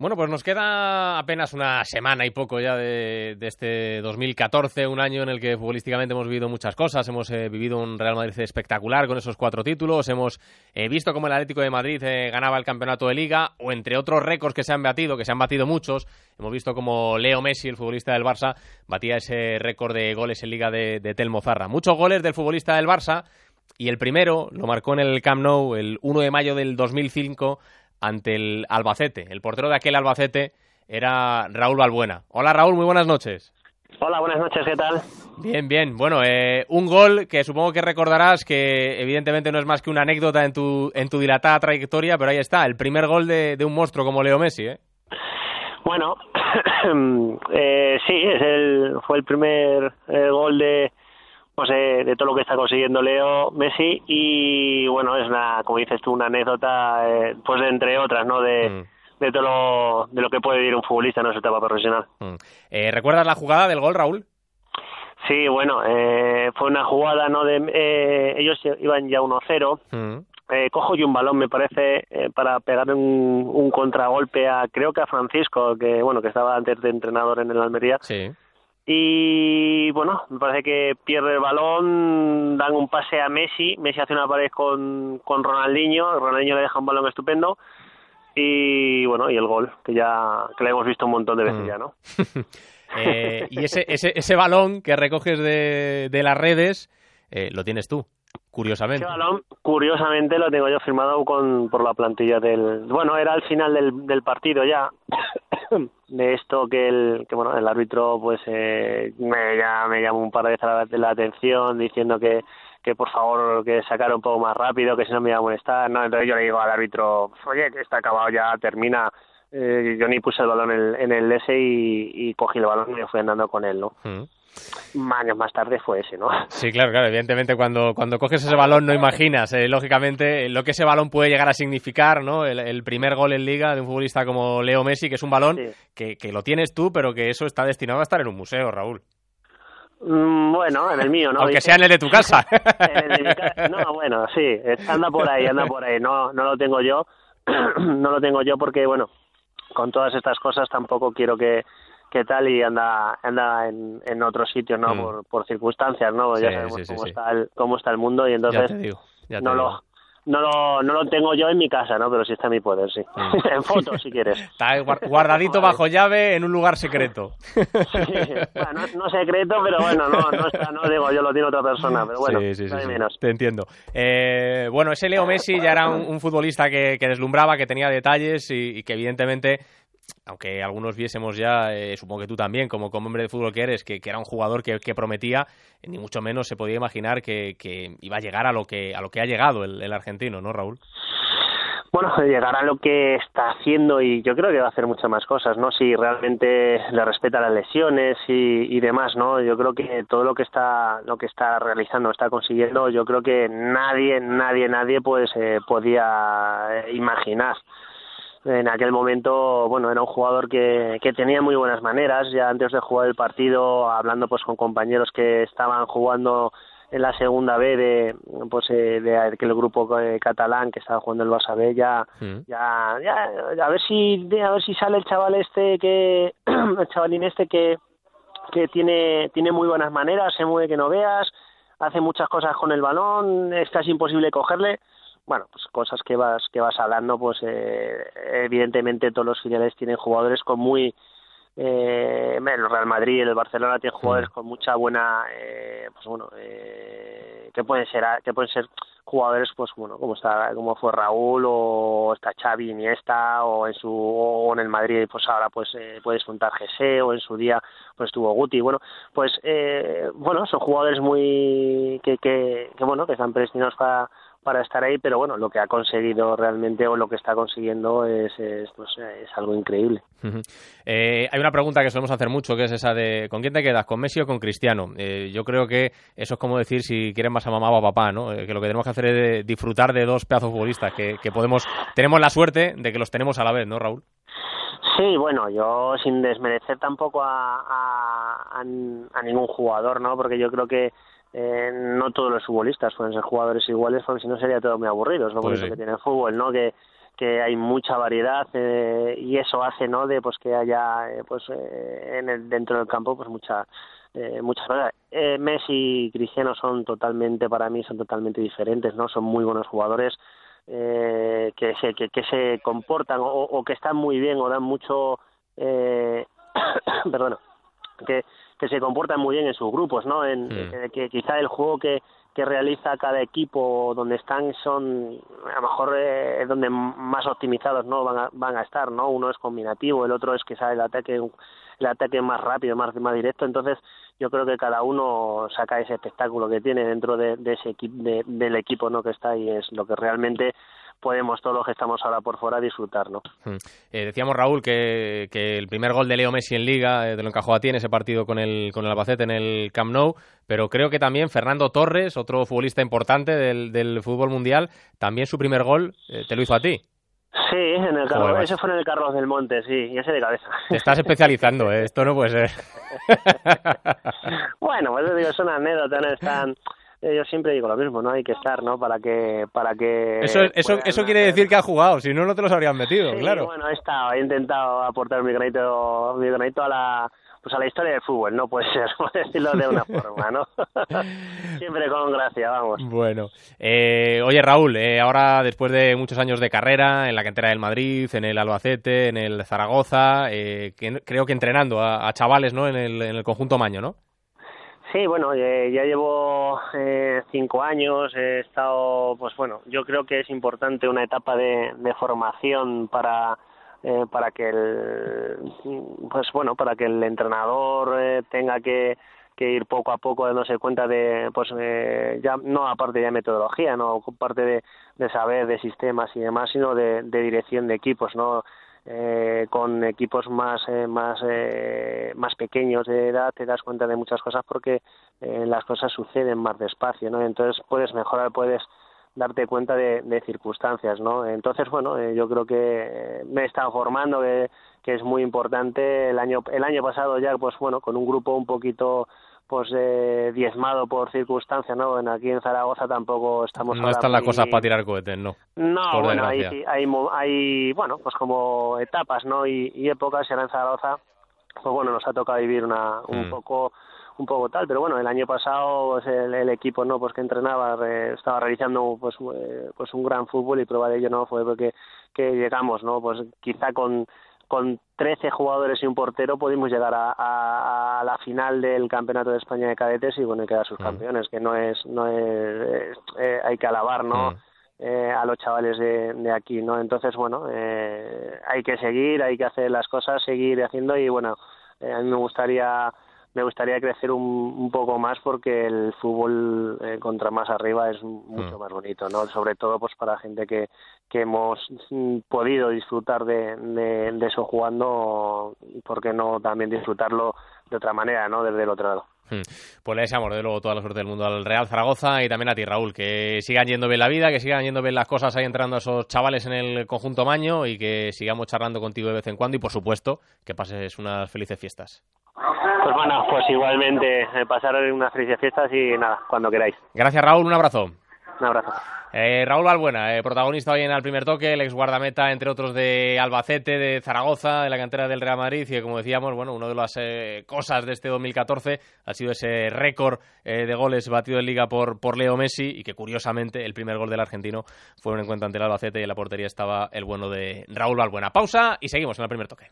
Bueno, pues nos queda apenas una semana y poco ya de, este 2014, un año en el que futbolísticamente hemos vivido muchas cosas. Hemos eh, vivido un Real Madrid espectacular con esos cuatro títulos. Hemos eh, visto cómo el Atlético de Madrid eh, ganaba el campeonato de Liga, o entre otros récords que se han batido, que se han batido muchos. Hemos visto cómo Leo Messi, el futbolista del Barça, batía ese récord de goles en Liga de, de Telmo Zarra. Muchos goles del futbolista del Barça. Y el primero lo marcó en el Camp Nou el 1 de mayo del 2005 ante el Albacete. El portero de aquel Albacete era Raúl Balbuena. Hola Raúl, muy buenas noches. Hola, buenas noches, ¿qué tal? Bien, bien. Bueno, eh, un gol que supongo que recordarás que evidentemente no es más que una anécdota en tu, en tu dilatada trayectoria, pero ahí está, el primer gol de, un monstruo como Leo Messi, ¿eh? Bueno, eh, sí, es el, fue el primer eh, gol de, de todo lo que está consiguiendo Leo Messi y bueno es una como dices tú una anécdota eh, pues de, entre otras no de, mm. de todo lo, de lo que puede vivir un futbolista en su etapa profesional. Mm. eh, recuerdas la jugada del gol Raúl sí bueno eh, fue una jugada no de eh, ellos iban ya 1-0 mm. eh, cojo yo un balón me parece eh, para pegar un, un contragolpe a creo que a Francisco que bueno que estaba antes de entrenador en el Almería. Sí y bueno, me parece que pierde el balón, dan un pase a Messi, Messi hace una pared con, con Ronaldinho, Ronaldinho le deja un balón estupendo y bueno, y el gol, que ya que lo hemos visto un montón de veces mm. ya, ¿no? eh, y ese, ese, ese balón que recoges de, de las redes, eh, lo tienes tú. Curiosamente. Ese balón, curiosamente, lo tengo yo firmado con, por la plantilla del... Bueno, era al final del, del partido ya, de esto que el, que bueno, el árbitro pues eh, me, ya, me llamó un par de veces la, atención diciendo que, que por favor que sacara un poco más rápido, que si no me iba a molestar, ¿no? Entonces yo le digo al árbitro, oye, que está acabado ya, termina. Eh, yo ni puse el balón en, en el S y, y cogí el balón y me fui andando con él, ¿no? Mm años más tarde fue ese, ¿no? Sí, claro, claro. Evidentemente, cuando, cuando coges ese balón no imaginas, eh, lógicamente, lo que ese balón puede llegar a significar, ¿no? El, primer gol en liga de un futbolista como Leo Messi, que es un balón que, que lo tienes tú, pero que eso está destinado a estar en un museo, Raúl. Mm, bueno, en el mío, ¿no? Aunque sea en el de tu casa. no, bueno, sí, anda por ahí, anda por ahí. No, no lo tengo yo, no lo tengo yo porque, bueno, con todas estas cosas tampoco quiero que qué tal y anda anda en, en otro sitio no mm. por, por circunstancias no ya sabemos cómo está el cómo está el mundo y entonces no lo no lo, no lo tengo yo en mi casa, ¿no? Pero sí está en mi poder, sí. Mm. en foto, si quieres. Está guardadito bajo llave en un lugar secreto. sí, bueno, no, secreto, pero bueno, no, no está, no digo, yo lo tiene otra persona, pero bueno, sí, sí, menos. Te entiendo. Eh, bueno, ese Leo Messi ya era un, futbolista que, que, deslumbraba, que tenía detalles y que evidentemente aunque algunos viésemos ya, eh, supongo que tú también, como, como hombre de fútbol que eres, que, era un jugador que, prometía, ni mucho menos se podía imaginar que, iba a llegar a lo que, a lo que ha llegado el, argentino, ¿no, Raúl? Bueno, llegar a lo que está haciendo y yo creo que va a hacer muchas más cosas, ¿no? Si realmente le respeta las lesiones y, demás, ¿no? Yo creo que todo lo que está, lo que está realizando, está consiguiendo, yo creo que nadie, nadie, nadie pues eh, podía imaginar en aquel momento, bueno, era un jugador que, que tenía muy buenas maneras, ya antes de jugar el partido, hablando pues con compañeros que estaban jugando en la segunda B de pues eh, de aquel grupo eh, catalán que estaba jugando el Barça B ya, mm. ya, ya a ver si a ver si sale el chaval este que el chavalín este que que tiene tiene muy buenas maneras se mueve que no veas hace muchas cosas con el balón es casi imposible cogerle bueno, pues cosas que vas que vas hablando, pues eh, evidentemente todos los filiales tienen jugadores con muy eh, el Real Madrid, el Barcelona tienen jugadores con mucha buena, eh, pues bueno, eh, que pueden ser que pueden ser jugadores, pues bueno, como está, como fue Raúl o está Xavi, Iniesta o en su o en el Madrid, pues ahora pues eh, puedes juntar Gese o en su día pues estuvo Guti, bueno, pues eh, bueno, son jugadores muy que que, que bueno que están predestinados para para estar ahí, pero bueno, lo que ha conseguido realmente o lo que está consiguiendo es, es, pues, es algo increíble. eh, hay una pregunta que solemos hacer mucho, que es esa de ¿con quién te quedas? ¿Con Messi o con Cristiano? Eh, yo creo que eso es como decir si quieren más a mamá o a papá, ¿no? Eh, que lo que tenemos que hacer es disfrutar de dos pedazos futbolistas que, que podemos, tenemos la suerte de que los tenemos a la vez, ¿no, Raúl? Sí, bueno, yo sin desmerecer tampoco a, a, a ningún jugador, ¿no? Porque yo creo que eh, no todos los futbolistas pueden ser jugadores iguales porque si no sería todo muy aburrido. Es lo pues que tiene el fútbol no que que hay mucha variedad eh, y eso hace no de pues que haya eh, pues eh, en el, dentro del campo pues mucha eh, muchas. Eh, Messi y Cristiano son totalmente para mí son totalmente diferentes no son muy buenos jugadores eh, que se que, que se comportan o, o, que están muy bien o dan mucho eh, perdona que que se comportan muy bien en sus grupos no en mm. que quizá el juego que que realiza cada equipo donde están son a lo mejor eh, donde más optimizados no van a, van a estar no uno es combinativo el otro es que sale el ataque el ataque más rápido más más directo. Entonces yo creo que cada uno saca ese espectáculo que tiene dentro de, de ese equipo de, del equipo no que está y es lo que realmente podemos todos los que estamos ahora por fuera disfrutar, ¿no? Hmm. Eh, decíamos, Raúl, que, que, el primer gol de Leo Messi en Liga eh, te lo encajó a ti en ese partido con el, con el Albacete en el Camp Nou, pero creo que también Fernando Torres, otro futbolista importante del, del fútbol mundial, también su primer gol eh, te lo hizo a ti. Sí, en el Carlos, ese fue en el Carlos del Monte, sí, y ese de cabeza. Te estás especializando, ¿eh? esto no puede ser. bueno, pues digo, es una anécdota, no es tan eh, yo siempre digo lo mismo, ¿no? Hay que estar, ¿no? Para que... Para que eso eso, eso quiere decir que ha jugado, si no, no te los habrían metido, sí, claro. bueno, he estado, he intentado aportar mi granito, mi granito a la pues a la historia del fútbol, no puede ser, por decirlo de una forma, ¿no? Siempre con gracia, vamos. Bueno, eh, oye Raúl, eh, ahora después de muchos años de carrera en la cantera del Madrid, en el Albacete, en el Zaragoza, eh, que, creo que entrenando a, a chavales, ¿no? En el, en el conjunto Maño, ¿no? Sí, bueno, eh, ya llevo eh, cinco años, he estado, pues bueno, yo creo que es importante una etapa de, de formación para eh, para que el, pues bueno, para que el entrenador eh, tenga que ir poco a poco dándose cuenta de pues eh, ya no aparte de metodología no aparte de, de saber de sistemas y demás sino de, de dirección de equipos no eh, con equipos más eh, más eh, más pequeños de edad te das cuenta de muchas cosas porque eh, las cosas suceden más despacio no entonces puedes mejorar puedes darte cuenta de, de circunstancias no entonces bueno eh, yo creo que me he estado formando que, que es muy importante. El año el año pasado ya pues bueno con un grupo un poquito pues eh, diezmado por circunstancias, ¿no? En aquí en Zaragoza tampoco estamos... No están las cosas para tirar cohetes, ¿no? No, por bueno, hay, hay, hay, bueno, pues como etapas, ¿no? Y, y épocas, y ahora en Zaragoza, pues bueno, nos ha tocado vivir una, un mm. poco un poco tal, pero bueno, el año pasado pues, el, el, equipo no pues que entrenaba estaba realizando pues eh, pues un gran fútbol y prueba de ello no fue porque que llegamos, ¿no? Pues quizá con con 13 jugadores y un portero pudimos llegar a, a, a, la final del campeonato de España de cadetes y bueno quedar sus campeones que no es no es eh, hay que alabar no eh, a los chavales de, de, aquí no entonces bueno eh, hay que seguir hay que hacer las cosas seguir haciendo y bueno eh, a mí me gustaría me gustaría crecer un, un poco más porque el fútbol eh, contra más arriba es mucho mm. más bonito, ¿no? Sobre todo pues para gente que, que hemos podido disfrutar de, de, de eso jugando, ¿por qué no también disfrutarlo de otra manera, ¿no? Desde el otro lado. Hmm. Pues le deseamos de luego toda la suerte del mundo al Real Zaragoza y también a ti, Raúl, que sigan yendo bien la vida, que sigan yendo bien las cosas ahí entrando a esos chavales en el conjunto Maño y que sigamos charlando contigo de vez en cuando y, por supuesto, que pases unas felices fiestas. Pues bueno, pues igualmente eh, pasar unas felices fiestas y nada, cuando queráis. Gracias, Raúl, un abrazo. Un abrazo. Eh, Raúl Balbuena, eh, protagonista hoy en el primer toque, el ex guardameta, entre otros, de Albacete, de Zaragoza, de la cantera del Real Madrid, y que, como decíamos, bueno, una de las eh, cosas de este 2014 ha sido ese récord eh, de goles batido en Liga por, por Leo Messi, y que, curiosamente, el primer gol del argentino fue un encuentro ante el Albacete y en la portería estaba el bueno de Raúl Balbuena. Pausa y seguimos en el primer toque.